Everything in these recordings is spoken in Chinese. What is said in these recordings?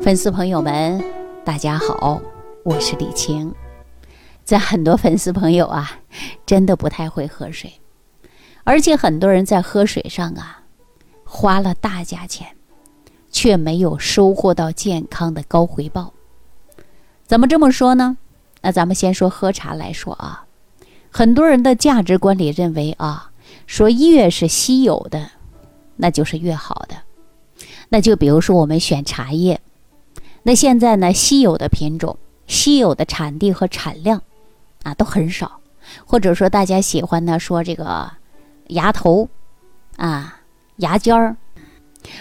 粉丝朋友们，大家好，我是李晴。在很多粉丝朋友啊，真的不太会喝水，而且很多人在喝水上啊，花了大价钱，却没有收获到健康的高回报。怎么这么说呢？那咱们先说喝茶来说啊，很多人的价值观里认为啊，说越是稀有的，那就是越好的。那就比如说我们选茶叶。那现在呢，稀有的品种、稀有的产地和产量，啊，都很少，或者说大家喜欢呢说这个芽头，啊，芽尖儿，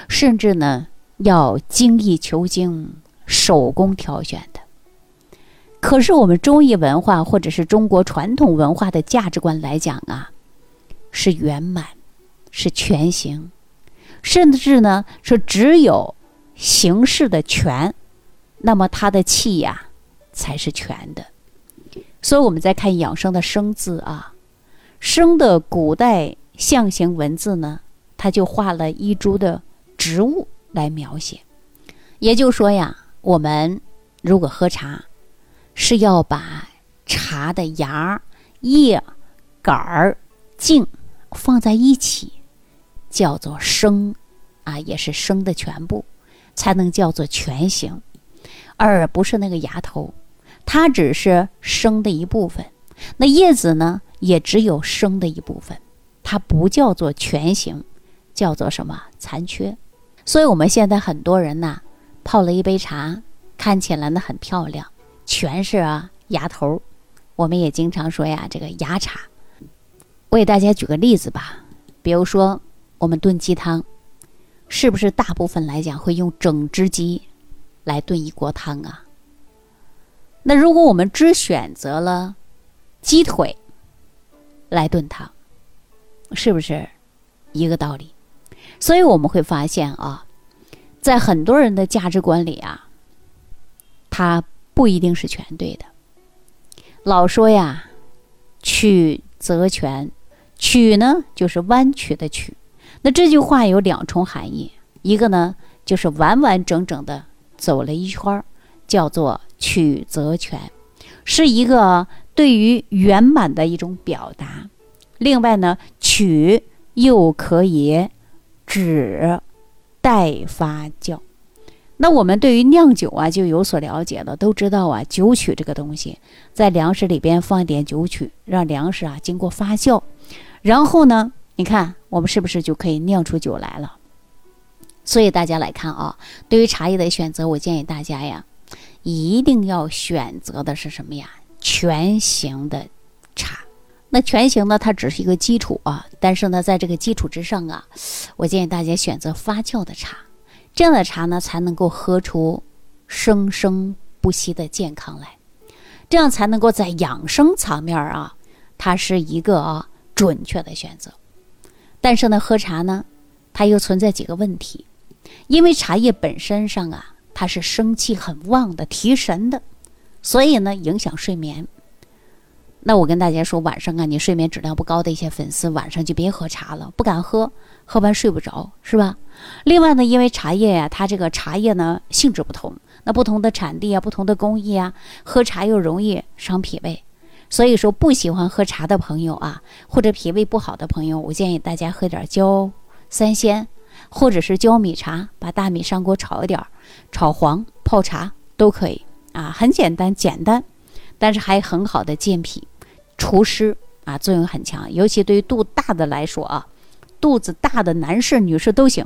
甚至呢要精益求精、手工挑选的。可是我们中医文化或者是中国传统文化的价值观来讲啊，是圆满，是全形，甚至呢是只有形式的全。那么它的气呀，才是全的。所以我们再看养生的生字啊，生的古代象形文字呢，它就画了一株的植物来描写。也就是说呀，我们如果喝茶，是要把茶的芽、叶、杆、茎放在一起，叫做生啊，也是生的全部，才能叫做全形。而不是那个芽头，它只是生的一部分。那叶子呢，也只有生的一部分，它不叫做全形，叫做什么残缺。所以，我们现在很多人呐，泡了一杯茶，看起来呢很漂亮，全是啊芽头。我们也经常说呀，这个芽茶。我给大家举个例子吧，比如说我们炖鸡汤，是不是大部分来讲会用整只鸡？来炖一锅汤啊。那如果我们只选择了鸡腿来炖汤，是不是一个道理？所以我们会发现啊，在很多人的价值观里啊，它不一定是全对的。老说呀，曲则全，曲呢就是弯曲的曲。那这句话有两重含义，一个呢就是完完整整的。走了一圈儿，叫做曲则全，是一个对于圆满的一种表达。另外呢，曲又可以指待发酵。那我们对于酿酒啊就有所了解了，都知道啊，酒曲这个东西，在粮食里边放一点酒曲，让粮食啊经过发酵，然后呢，你看我们是不是就可以酿出酒来了？所以大家来看啊，对于茶叶的选择，我建议大家呀，一定要选择的是什么呀？全形的茶。那全形呢，它只是一个基础啊，但是呢，在这个基础之上啊，我建议大家选择发酵的茶，这样的茶呢，才能够喝出生生不息的健康来，这样才能够在养生层面啊，它是一个啊准确的选择。但是呢，喝茶呢，它又存在几个问题。因为茶叶本身上啊，它是生气很旺的，提神的，所以呢影响睡眠。那我跟大家说，晚上啊，你睡眠质量不高的一些粉丝，晚上就别喝茶了，不敢喝，喝完睡不着，是吧？另外呢，因为茶叶呀，它这个茶叶呢性质不同，那不同的产地啊，不同的工艺啊，喝茶又容易伤脾胃，所以说不喜欢喝茶的朋友啊，或者脾胃不好的朋友，我建议大家喝点焦三鲜。或者是焦米茶，把大米上锅炒一点儿，炒黄泡茶都可以啊，很简单简单，但是还很好的健脾、除湿啊，作用很强。尤其对于肚大的来说啊，肚子大的男士、女士都行。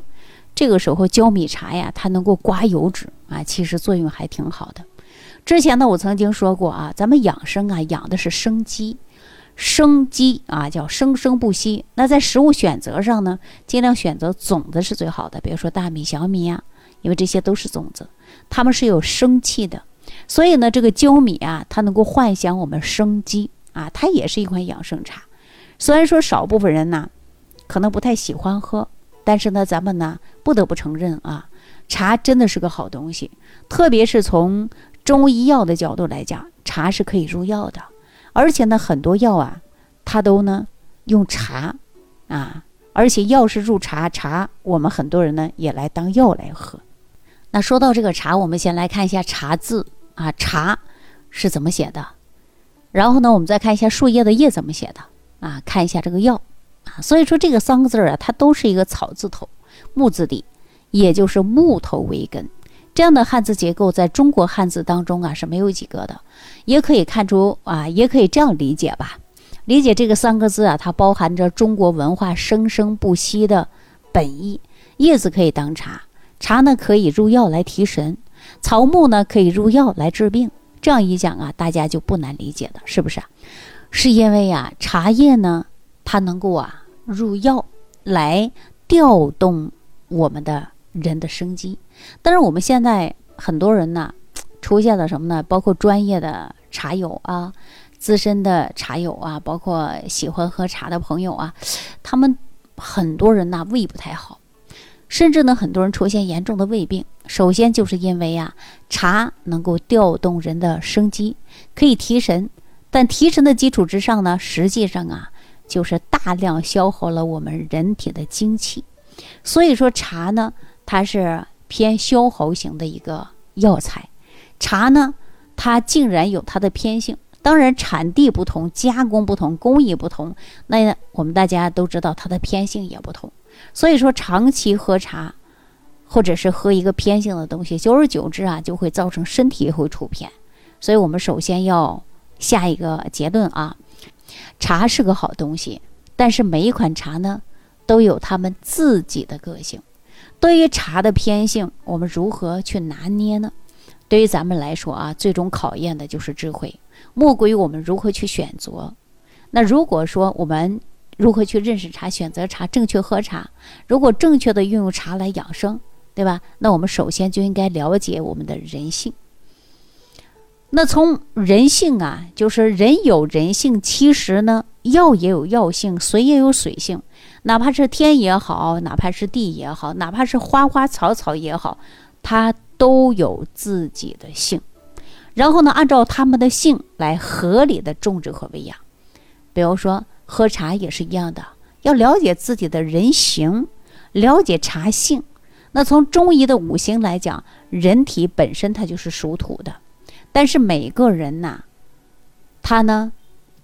这个时候焦米茶呀，它能够刮油脂啊，其实作用还挺好的。之前呢，我曾经说过啊，咱们养生啊，养的是生机。生机啊，叫生生不息。那在食物选择上呢，尽量选择种子是最好的，比如说大米、小米呀，因为这些都是种子，它们是有生气的。所以呢，这个焦米啊，它能够唤醒我们生机啊，它也是一款养生茶。虽然说少部分人呢，可能不太喜欢喝，但是呢，咱们呢不得不承认啊，茶真的是个好东西，特别是从中医药的角度来讲，茶是可以入药的。而且呢，很多药啊，它都呢用茶啊，而且药是入茶，茶我们很多人呢也来当药来喝。那说到这个茶，我们先来看一下“茶”字啊，“茶”是怎么写的？然后呢，我们再看一下树叶的“叶”怎么写的啊？看一下这个“药”啊。所以说这个三个字啊，它都是一个草字头，木字底，也就是木头为根。这样的汉字结构在中国汉字当中啊是没有几个的。也可以看出啊，也可以这样理解吧。理解这个三个字啊，它包含着中国文化生生不息的本意。叶子可以当茶，茶呢可以入药来提神，草木呢可以入药来治病。这样一讲啊，大家就不难理解了，是不是？是因为呀，茶叶呢，它能够啊入药来调动我们的人的生机。但是我们现在很多人呢，出现了什么呢？包括专业的。茶友啊，资深的茶友啊，包括喜欢喝茶的朋友啊，他们很多人呐胃不太好，甚至呢很多人出现严重的胃病。首先就是因为呀，茶能够调动人的生机，可以提神，但提神的基础之上呢，实际上啊就是大量消耗了我们人体的精气。所以说茶呢，它是偏消耗型的一个药材。茶呢。它竟然有它的偏性，当然产地不同，加工不同，工艺不同，那我们大家都知道它的偏性也不同。所以说，长期喝茶，或者是喝一个偏性的东西，久而久之啊，就会造成身体会出偏。所以我们首先要下一个结论啊，茶是个好东西，但是每一款茶呢，都有他们自己的个性。对于茶的偏性，我们如何去拿捏呢？对于咱们来说啊，最终考验的就是智慧，莫过于我们如何去选择。那如果说我们如何去认识茶、选择茶、正确喝茶，如果正确的运用茶来养生，对吧？那我们首先就应该了解我们的人性。那从人性啊，就是人有人性，其实呢，药也有药性，水也有水性。哪怕是天也好，哪怕是地也好，哪怕是花花草草也好，它。都有自己的性，然后呢，按照他们的性来合理的种植和喂养。比如说喝茶也是一样的，要了解自己的人形，了解茶性。那从中医的五行来讲，人体本身它就是属土的，但是每个人呐，他呢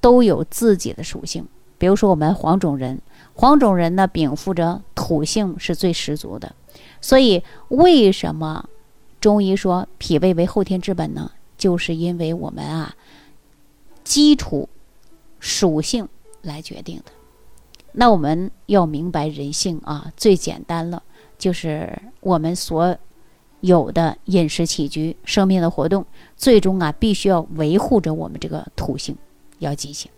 都有自己的属性。比如说我们黄种人，黄种人呢禀赋着土性是最十足的，所以为什么？中医说脾胃为后天之本呢，就是因为我们啊，基础属性来决定的。那我们要明白人性啊，最简单了，就是我们所有的饮食起居、生命的活动，最终啊，必须要维护着我们这个土性，要进行。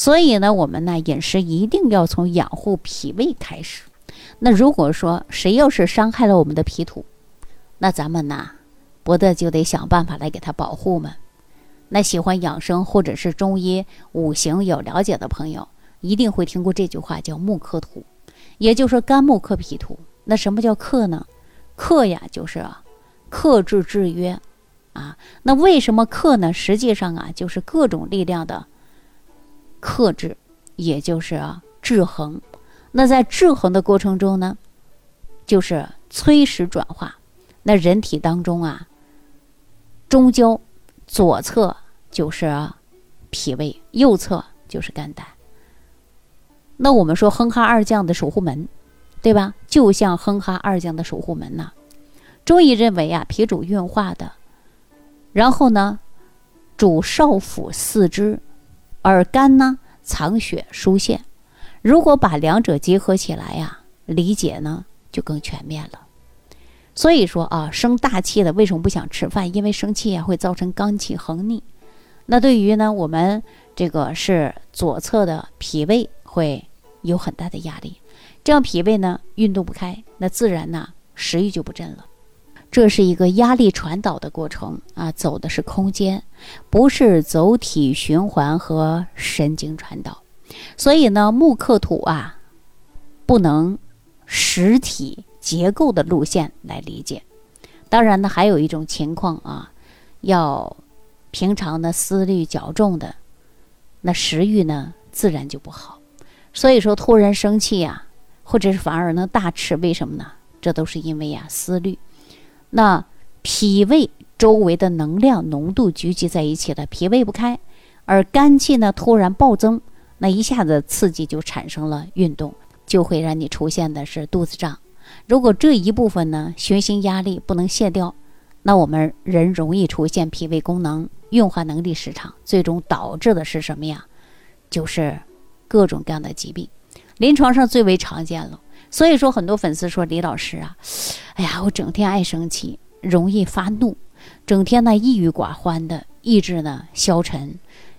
所以呢，我们呢饮食一定要从养护脾胃开始。那如果说谁要是伤害了我们的脾土，那咱们呢，不得就得想办法来给他保护嘛。那喜欢养生或者是中医五行有了解的朋友，一定会听过这句话，叫木克土，也就是说肝木克脾土。那什么叫克呢？克呀，就是克制制约啊。那为什么克呢？实际上啊，就是各种力量的克制，也就是制衡。那在制衡的过程中呢，就是催使转化。那人体当中啊，中焦左侧就是脾胃，右侧就是肝胆。那我们说哼哈二将的守护门，对吧？就像哼哈二将的守护门呐。中医认为啊，脾主运化的，然后呢，主少府四肢，而肝呢藏血疏泄。如果把两者结合起来呀，理解呢就更全面了。所以说啊，生大气的为什么不想吃饭？因为生气啊会造成肝气横逆。那对于呢，我们这个是左侧的脾胃会有很大的压力，这样脾胃呢运动不开，那自然呢食欲就不振了。这是一个压力传导的过程啊，走的是空间，不是走体循环和神经传导。所以呢，木克土啊，不能实体。结构的路线来理解，当然呢，还有一种情况啊，要平常呢思虑较重的，那食欲呢自然就不好。所以说，突然生气呀，或者是反而能大吃，为什么呢？这都是因为呀思虑。那脾胃周围的能量浓度聚集在一起了，脾胃不开，而肝气呢突然暴增，那一下子刺激就产生了运动，就会让你出现的是肚子胀。如果这一部分呢循行压力不能卸掉，那我们人容易出现脾胃功能运化能力失常，最终导致的是什么呀？就是各种各样的疾病，临床上最为常见了。所以说，很多粉丝说李老师啊，哎呀，我整天爱生气，容易发怒，整天呢抑郁寡欢的，意志呢消沉，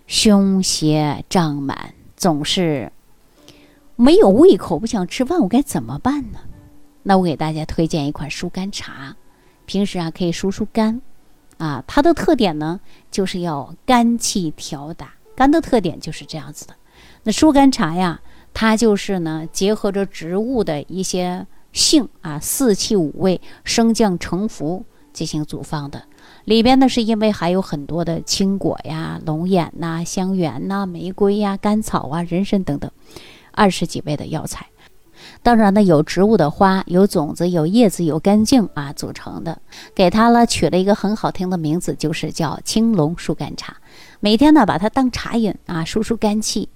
胸胁胀满，总是没有胃口，不想吃饭，我该怎么办呢？那我给大家推荐一款疏肝茶，平时啊可以疏疏肝，啊，它的特点呢就是要肝气调达，肝的特点就是这样子的。那疏肝茶呀。它就是呢，结合着植物的一些性啊，四气五味升降成服进行组方的。里边呢，是因为还有很多的青果呀、龙眼呐、香橼呐、玫瑰呀、甘草啊、人参等等，二十几味的药材。当然呢，有植物的花、有种子、有叶子、有根茎啊组成的。给它呢取了一个很好听的名字，就是叫青龙疏肝茶。每天呢，把它当茶饮啊，疏疏肝气。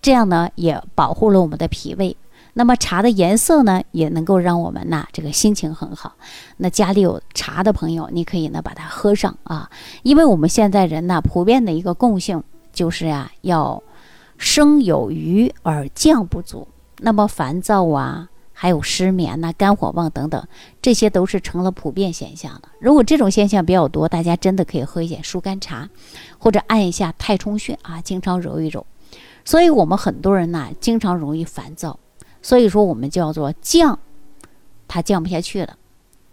这样呢，也保护了我们的脾胃。那么茶的颜色呢，也能够让我们呐这个心情很好。那家里有茶的朋友，你可以呢把它喝上啊。因为我们现在人呢，普遍的一个共性就是呀，要生有余而降不足。那么烦躁啊，还有失眠呐、肝火旺等等，这些都是成了普遍现象的。如果这种现象比较多，大家真的可以喝一点疏肝茶，或者按一下太冲穴啊，经常揉一揉。所以我们很多人呢，经常容易烦躁，所以说我们叫做降，它降不下去了。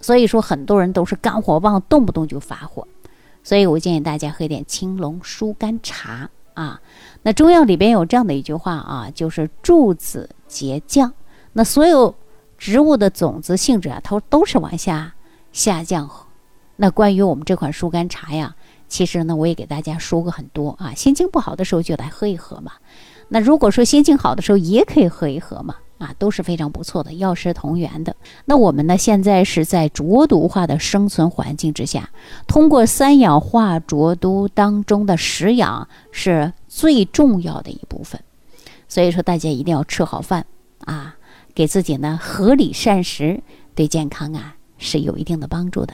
所以说很多人都是肝火旺，动不动就发火。所以我建议大家喝点青龙疏肝茶啊。那中药里边有这样的一句话啊，就是柱子结降。那所有植物的种子性质啊，它都是往下下降。那关于我们这款疏肝茶呀。其实呢，我也给大家说过很多啊，心情不好的时候就来喝一喝嘛。那如果说心情好的时候也可以喝一喝嘛，啊，都是非常不错的，药食同源的。那我们呢，现在是在浊毒化的生存环境之下，通过三氧化浊毒当中的食养是最重要的一部分。所以说，大家一定要吃好饭啊，给自己呢合理膳食，对健康啊是有一定的帮助的。